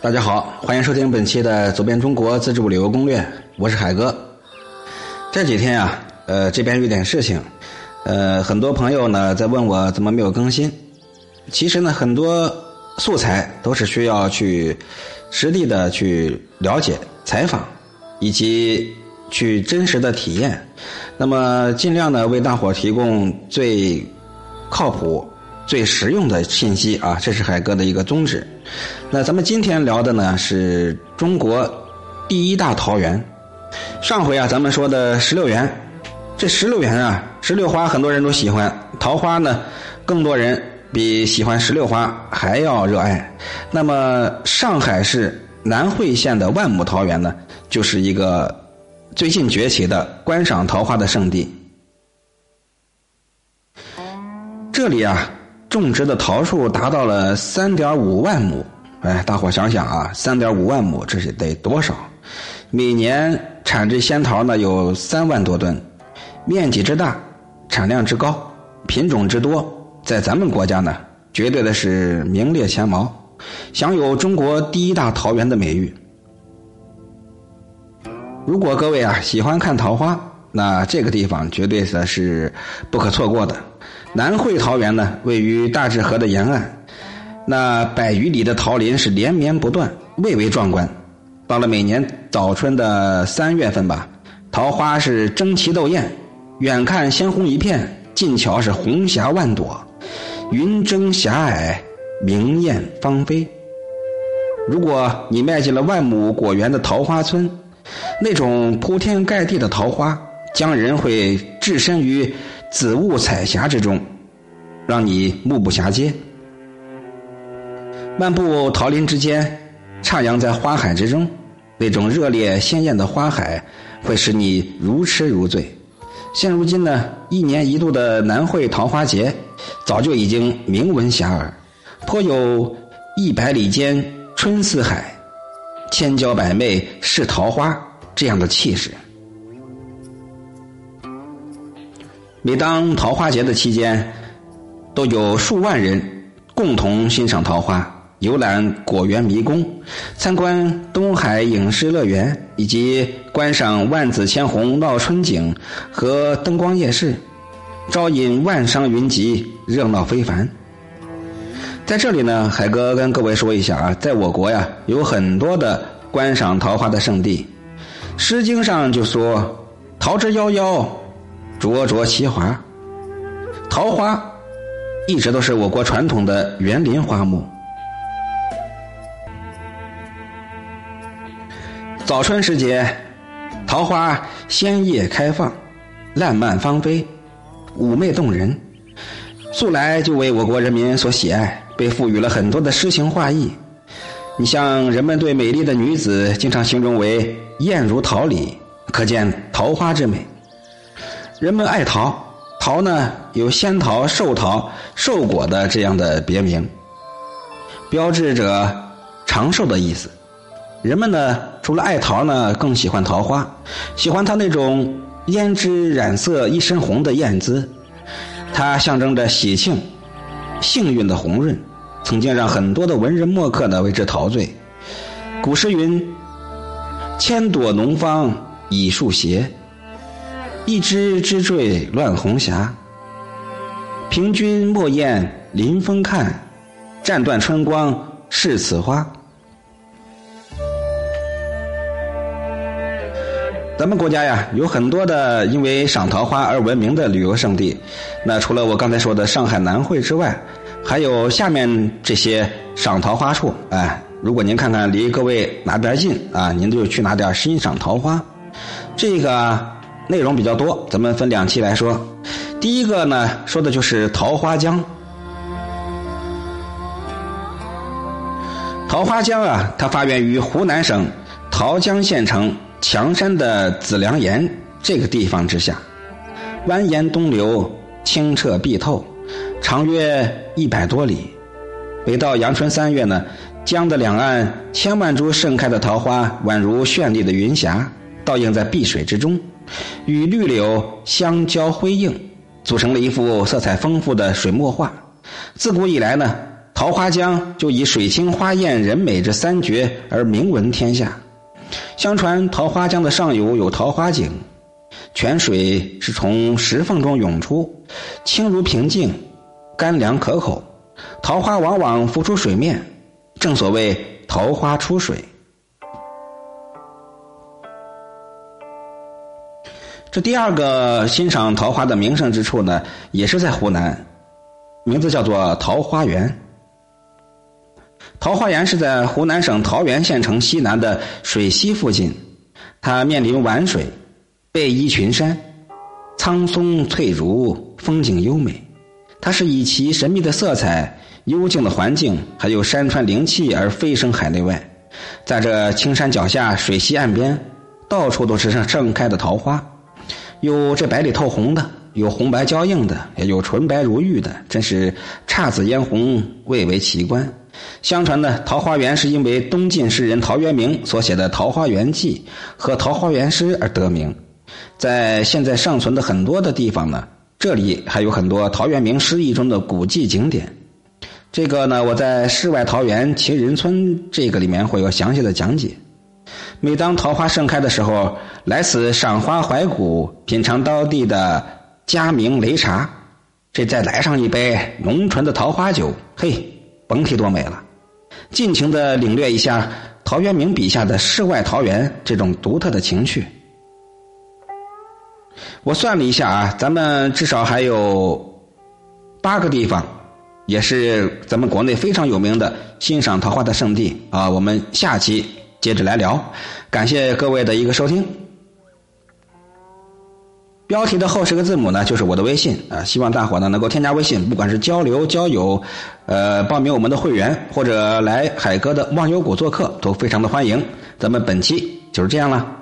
大家好，欢迎收听本期的《走遍中国自助旅游攻略》，我是海哥。这几天啊，呃，这边有点事情，呃，很多朋友呢在问我怎么没有更新。其实呢，很多素材都是需要去实地的去了解、采访，以及去真实的体验。那么，尽量呢为大伙提供最靠谱。最实用的信息啊，这是海哥的一个宗旨。那咱们今天聊的呢是中国第一大桃园。上回啊，咱们说的石榴园，这石榴园啊，石榴花很多人都喜欢，桃花呢，更多人比喜欢石榴花还要热爱。那么上海市南汇县的万亩桃园呢，就是一个最近崛起的观赏桃花的圣地。这里啊。种植的桃树达到了三点五万亩，哎，大伙想想啊，三点五万亩，这是得多少？每年产这仙桃呢有三万多吨，面积之大，产量之高，品种之多，在咱们国家呢，绝对的是名列前茅，享有中国第一大桃园的美誉。如果各位啊喜欢看桃花，那这个地方绝对的是不可错过的。南汇桃园呢，位于大治河的沿岸，那百余里的桃林是连绵不断，蔚为壮观。到了每年早春的三月份吧，桃花是争奇斗艳，远看鲜红一片，近瞧是红霞万朵，云蒸霞霭，明艳芳菲。如果你迈进了万亩果园的桃花村，那种铺天盖地的桃花，将人会置身于。紫雾彩霞之中，让你目不暇接。漫步桃林之间，徜徉在花海之中，那种热烈鲜艳的花海会使你如痴如醉。现如今呢，一年一度的南汇桃花节，早就已经名闻遐迩，颇有“一百里间春似海，千娇百媚是桃花”这样的气势。每当桃花节的期间，都有数万人共同欣赏桃花、游览果园迷宫、参观东海影视乐园，以及观赏万紫千红闹春景和灯光夜市，招引万商云集，热闹非凡。在这里呢，海哥跟各位说一下啊，在我国呀，有很多的观赏桃花的圣地，《诗经》上就说：“桃之夭夭。”灼灼其华，桃花一直都是我国传统的园林花木。早春时节，桃花鲜叶开放，烂漫芳菲，妩媚动人，素来就为我国人民所喜爱，被赋予了很多的诗情画意。你像人们对美丽的女子经常形容为“艳如桃李”，可见桃花之美。人们爱桃，桃呢有仙桃、寿桃、寿果的这样的别名，标志着长寿的意思。人们呢除了爱桃呢，更喜欢桃花，喜欢它那种胭脂染色一身红的艳姿，它象征着喜庆、幸运的红润，曾经让很多的文人墨客呢为之陶醉。古诗云：“千朵浓芳倚树斜。”一枝枝缀乱红霞，凭君莫艳临风看，战断春光是此花。咱们国家呀，有很多的因为赏桃花而闻名的旅游胜地。那除了我刚才说的上海南汇之外，还有下面这些赏桃花处。哎，如果您看看离各位哪边近啊，您就去哪点欣赏桃花。这个。内容比较多，咱们分两期来说。第一个呢，说的就是桃花江。桃花江啊，它发源于湖南省桃江县城强山的紫梁岩这个地方之下，蜿蜒东流，清澈碧透，长约一百多里。每到阳春三月呢，江的两岸千万株盛开的桃花，宛如绚丽的云霞，倒映在碧水之中。与绿柳相交辉映，组成了一幅色彩丰富的水墨画。自古以来呢，桃花江就以水清花艳、人美这三绝而名闻天下。相传桃花江的上游有桃花井，泉水是从石缝中涌出，清如平静，甘凉可口。桃花往往浮出水面，正所谓桃花出水。第二个欣赏桃花的名胜之处呢，也是在湖南，名字叫做桃花源。桃花源是在湖南省桃源县城西南的水西附近，它面临皖水，背依群山，苍松翠竹，风景优美。它是以其神秘的色彩、幽静的环境，还有山川灵气而飞升海内外。在这青山脚下、水西岸边，到处都是盛盛开的桃花，有这白里透红的，有红白交映的，也有纯白如玉的，真是姹紫嫣红，蔚为奇观。相传呢，桃花源是因为东晋诗人陶渊明所写的《桃花源记》和《桃花源诗》而得名。在现在尚存的很多的地方呢，这里还有很多陶渊明诗意中的古迹景点。这个呢，我在《世外桃源情人村》这个里面会有详细的讲解。每当桃花盛开的时候，来此赏花怀古，品尝当地的佳茗擂茶，这再来上一杯浓醇的桃花酒，嘿！甭提多美了，尽情的领略一下陶渊明笔下的世外桃源这种独特的情趣。我算了一下啊，咱们至少还有八个地方，也是咱们国内非常有名的欣赏桃花的圣地啊。我们下期接着来聊，感谢各位的一个收听。标题的后十个字母呢，就是我的微信啊，希望大伙呢能够添加微信，不管是交流、交友，呃，报名我们的会员，或者来海哥的忘忧谷做客，都非常的欢迎。咱们本期就是这样了。